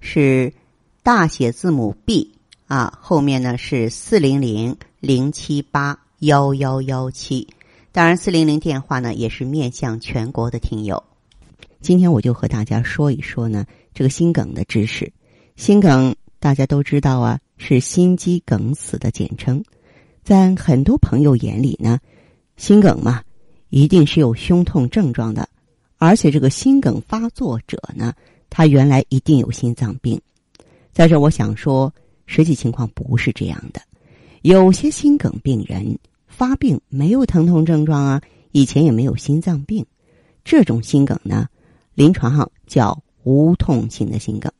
是大写字母 B 啊，后面呢是四零零零七八幺幺幺七。当然，四零零电话呢也是面向全国的听友。今天我就和大家说一说呢，这个心梗的知识。心梗大家都知道啊，是心肌梗死的简称。在很多朋友眼里呢，心梗嘛，一定是有胸痛症状的，而且这个心梗发作者呢，他原来一定有心脏病。在这，我想说，实际情况不是这样的。有些心梗病人发病没有疼痛症状啊，以前也没有心脏病，这种心梗呢。临床上叫无痛性的心梗。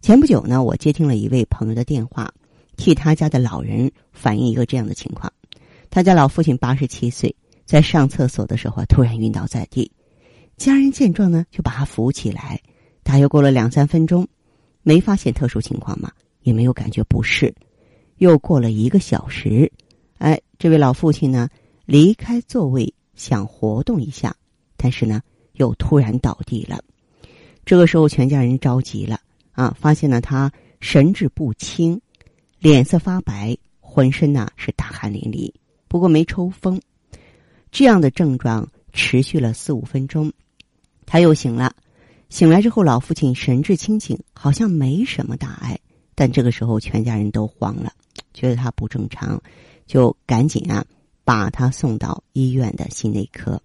前不久呢，我接听了一位朋友的电话，替他家的老人反映一个这样的情况：他家老父亲八十七岁，在上厕所的时候突然晕倒在地，家人见状呢就把他扶起来。大约过了两三分钟，没发现特殊情况嘛，也没有感觉不适。又过了一个小时，哎，这位老父亲呢离开座位想活动一下，但是呢。又突然倒地了，这个时候全家人着急了啊！发现了他神志不清，脸色发白，浑身呐是大汗淋漓，不过没抽风。这样的症状持续了四五分钟，他又醒了。醒来之后，老父亲神志清醒，好像没什么大碍。但这个时候全家人都慌了，觉得他不正常，就赶紧啊把他送到医院的心内科。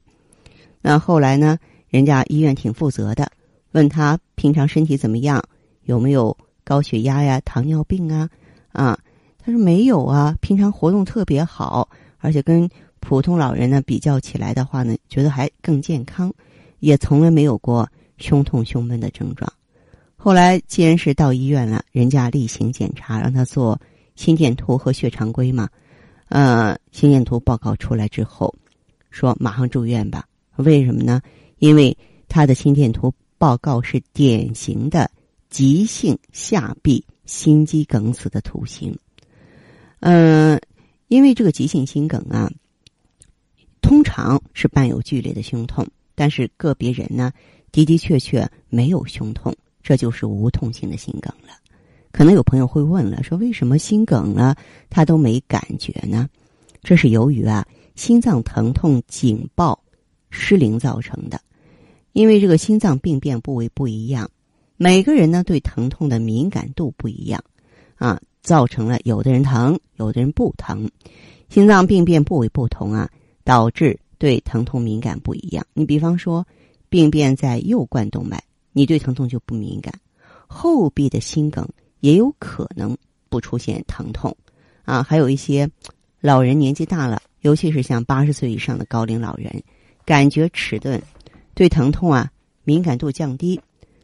那后来呢？人家医院挺负责的，问他平常身体怎么样，有没有高血压呀、糖尿病啊？啊，他说没有啊，平常活动特别好，而且跟普通老人呢比较起来的话呢，觉得还更健康，也从来没有过胸痛、胸闷的症状。后来既然是到医院了，人家例行检查，让他做心电图和血常规嘛。呃，心电图报告出来之后，说马上住院吧。为什么呢？因为他的心电图报告是典型的急性下壁心肌梗死的图形，嗯，因为这个急性心梗啊，通常是伴有剧烈的胸痛，但是个别人呢的的确确没有胸痛，这就是无痛性的心梗了。可能有朋友会问了，说为什么心梗了他都没感觉呢？这是由于啊心脏疼痛警报失灵造成的。因为这个心脏病变部位不一样，每个人呢对疼痛的敏感度不一样，啊，造成了有的人疼，有的人不疼。心脏病变部位不同啊，导致对疼痛敏感不一样。你比方说，病变在右冠动脉，你对疼痛就不敏感；后壁的心梗也有可能不出现疼痛，啊，还有一些老人年纪大了，尤其是像八十岁以上的高龄老人，感觉迟钝。对疼痛啊敏感度降低，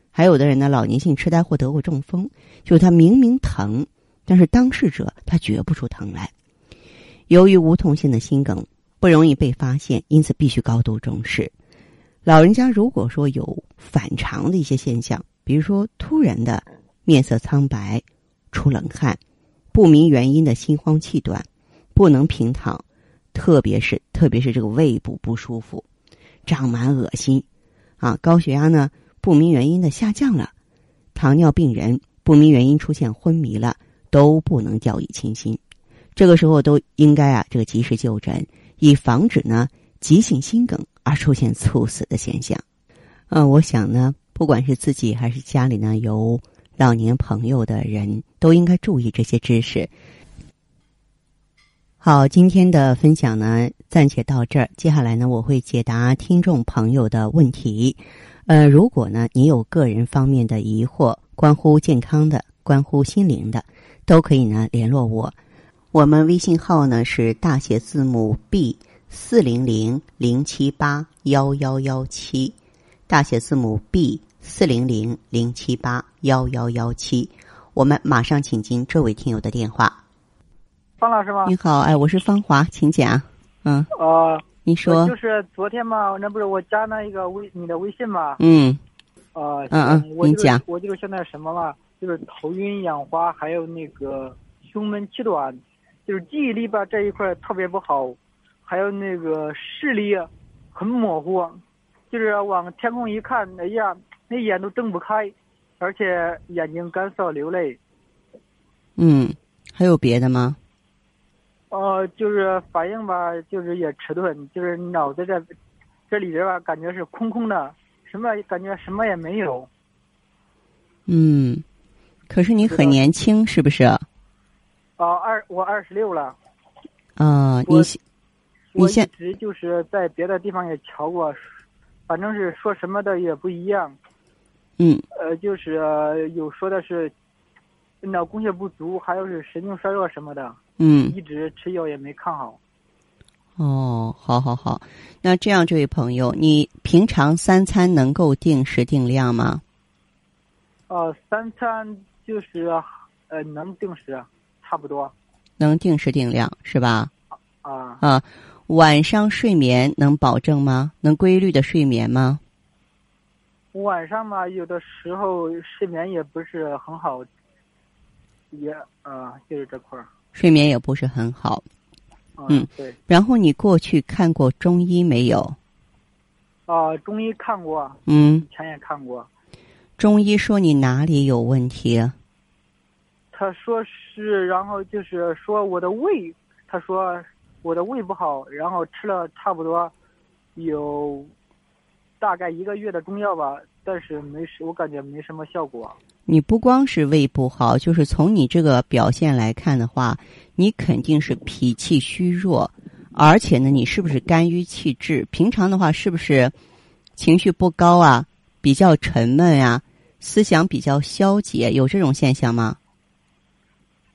还有的人呢，老年性痴呆或得过中风，就是他明明疼，但是当事者他觉不出疼来。由于无痛性的心梗不容易被发现，因此必须高度重视。老人家如果说有反常的一些现象，比如说突然的面色苍白、出冷汗、不明原因的心慌气短、不能平躺，特别是特别是这个胃部不舒服。胀满、恶心，啊，高血压呢不明原因的下降了，糖尿病人不明原因出现昏迷了，都不能掉以轻心。这个时候都应该啊，这个及时就诊，以防止呢急性心梗而出现猝死的现象。嗯，我想呢，不管是自己还是家里呢有老年朋友的人，都应该注意这些知识。好，今天的分享呢，暂且到这儿。接下来呢，我会解答听众朋友的问题。呃，如果呢，你有个人方面的疑惑，关乎健康的、关乎心灵的，都可以呢联络我。我们微信号呢是大写字母 B 四零零零七八幺幺幺七，大写字母 B 四零零零七八幺幺幺七。我们马上请进这位听友的电话。方老师吗？你好，哎，我是方华，请讲。嗯，呃，你说就是昨天嘛，那不是我加那一个微你的微信嘛？嗯呃，嗯嗯我就是你讲我就是现在什么嘛，就是头晕眼花，还有那个胸闷气短，就是记忆力吧这一块特别不好，还有那个视力很模糊，就是往天空一看，哎呀，那眼都睁不开，而且眼睛干涩流泪。嗯，还有别的吗？呃，就是反应吧，就是也迟钝，就是脑子这这里边吧，感觉是空空的，什么感觉什么也没有。嗯，可是你很年轻，是不是？啊、啊，二我二十六了，你我现你我一现直就是在别的地方也瞧过，反正是说什么的也不一样。嗯呃，就是、呃有说的是脑供血不足，还有是神经衰弱什么的，嗯一直吃药也没看好。哦，好好好。那这样，这位朋友，你平常三餐能够定时定量吗？呃，三餐就是呃能定时，差不多能定时定量是吧？啊。啊，晚上睡眠能保证吗？能规律的睡眠吗？晚上嘛，有的时候睡眠也不是很好，也啊、就是这块儿。睡眠也不是很好。啊嗯，对。然后你过去看过中医没有？啊，中医看过，嗯以，前也看过。中医说你哪里有问题？他说是，然后就是说我的胃，他说我的胃不好，然后吃了差不多有大概一个月的中药吧，但是没什，我感觉没什么效果。你不光是胃不好，就是从你这个表现来看的话，你肯定是脾气虚弱，而且呢，你是不是肝郁气滞？平常的话，是不是情绪不高啊，比较沉闷啊，思想比较消极？有这种现象吗？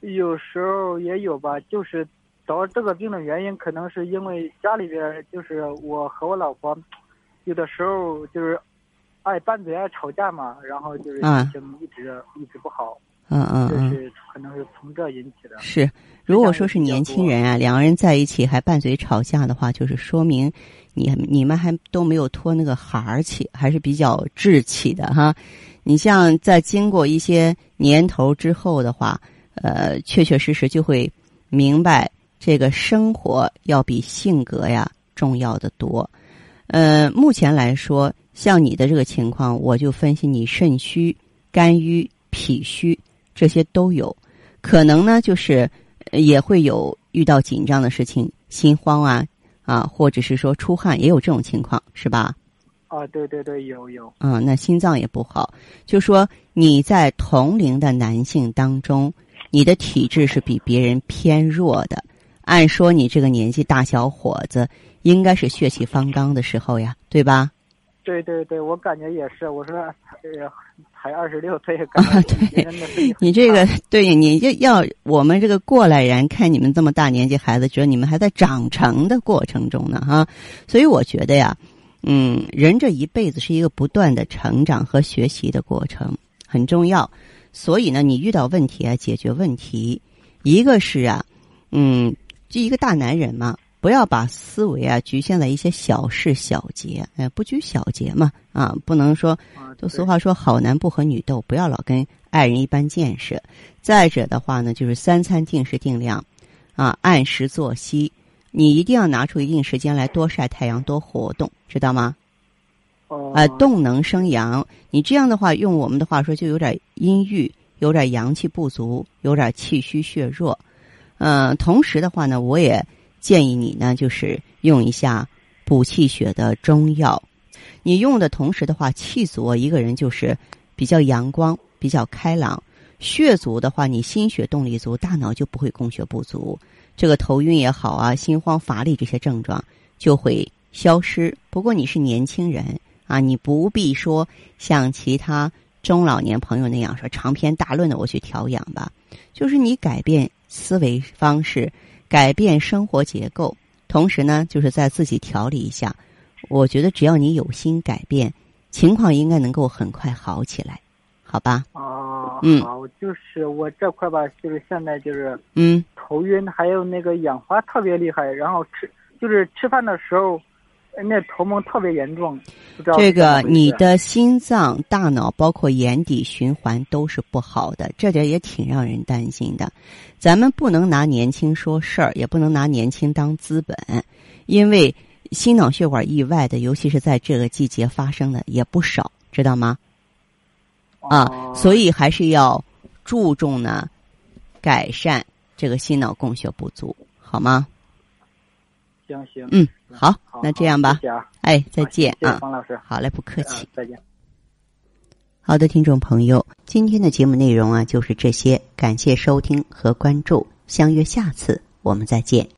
有时候也有吧，就是得这个病的原因，可能是因为家里边就是我和我老婆，有的时候就是爱拌嘴爱吵架嘛，然后就是啊心情一直、一直不好，嗯嗯嗯，这是可能是从这引起的。是。如果说是年轻人啊，两个人在一起还拌嘴吵架的话，就是说明你你们还都没有脱那个孩儿气，还是比较稚气的哈。你像在经过一些年头之后的话，呃，确确实实就会明白这个生活要比性格呀重要的多。呃，目前来说，像你的这个情况，我就分析你肾虚、肝郁、脾虚这些都有，可能呢就是呃也会有遇到紧张的事情，心慌啊啊，或者是说出汗，也有这种情况，是吧？啊，对对对，有有。嗯，那心脏也不好，就说你在同龄的男性当中，你的体质是比别人偏弱的。按说你这个年纪大小伙子，应该是血气方刚的时候呀，对吧？对对对，我感觉也是。我说，呃，才二十六岁，感啊对你这个对，你就要我们这个过来人看你们这么大年纪孩子，觉得你们还在长成的过程中呢，哈。所以我觉得呀，嗯，人这一辈子是一个不断的成长和学习的过程，很重要。所以呢，你遇到问题啊，解决问题，一个是啊，嗯，就一个大男人嘛，不要把思维啊局限在一些小事小节，哎，不拘小节嘛，啊，不能说就俗话说好男不和女斗，不要老跟爱人一般见识。再者的话呢，就是三餐定时定量，啊，按时作息，你一定要拿出一定时间来多晒太阳，多活动，知道吗？哦啊，动能生阳。你这样的话，用我们的话说，就有点阴郁，有点阳气不足，有点气虚血弱。嗯、同时的话呢，我也建议你呢，就是用一下补气血的中药。你用的同时的话，气足一个人就是比较阳光、比较开朗；血足的话，你心血动力足，大脑就不会供血不足。这个头晕也好啊，心慌乏力这些症状就会消失。不过你是年轻人啊，你不必说像其他中老年朋友那样说长篇大论的我去调养吧，就是你改变思维方式，改变生活结构，同时呢，就是在自己调理一下。我觉得只要你有心改变，情况应该能够很快好起来，好吧？哦，嗯好，就是我这块吧，就是现在就是嗯，头晕，还有那个眼花特别厉害，然后吃就是吃饭的时候，呃那头蒙特别严重，这个你的心脏、大脑包括眼底循环都是不好的，这点也挺让人担心的。咱们不能拿年轻说事儿，也不能拿年轻当资本，因为心脑血管意外的，尤其是在这个季节发生的也不少，知道吗？啊，哦所以还是要注重呢，改善这个心脑供血不足，好吗？行行，嗯，好好，那这样吧谢，谢啊，哎，再见啊，方老师，好嘞，不客气嗯。再见。好的，听众朋友，今天的节目内容啊就是这些，感谢收听和关注，相约下次我们再见。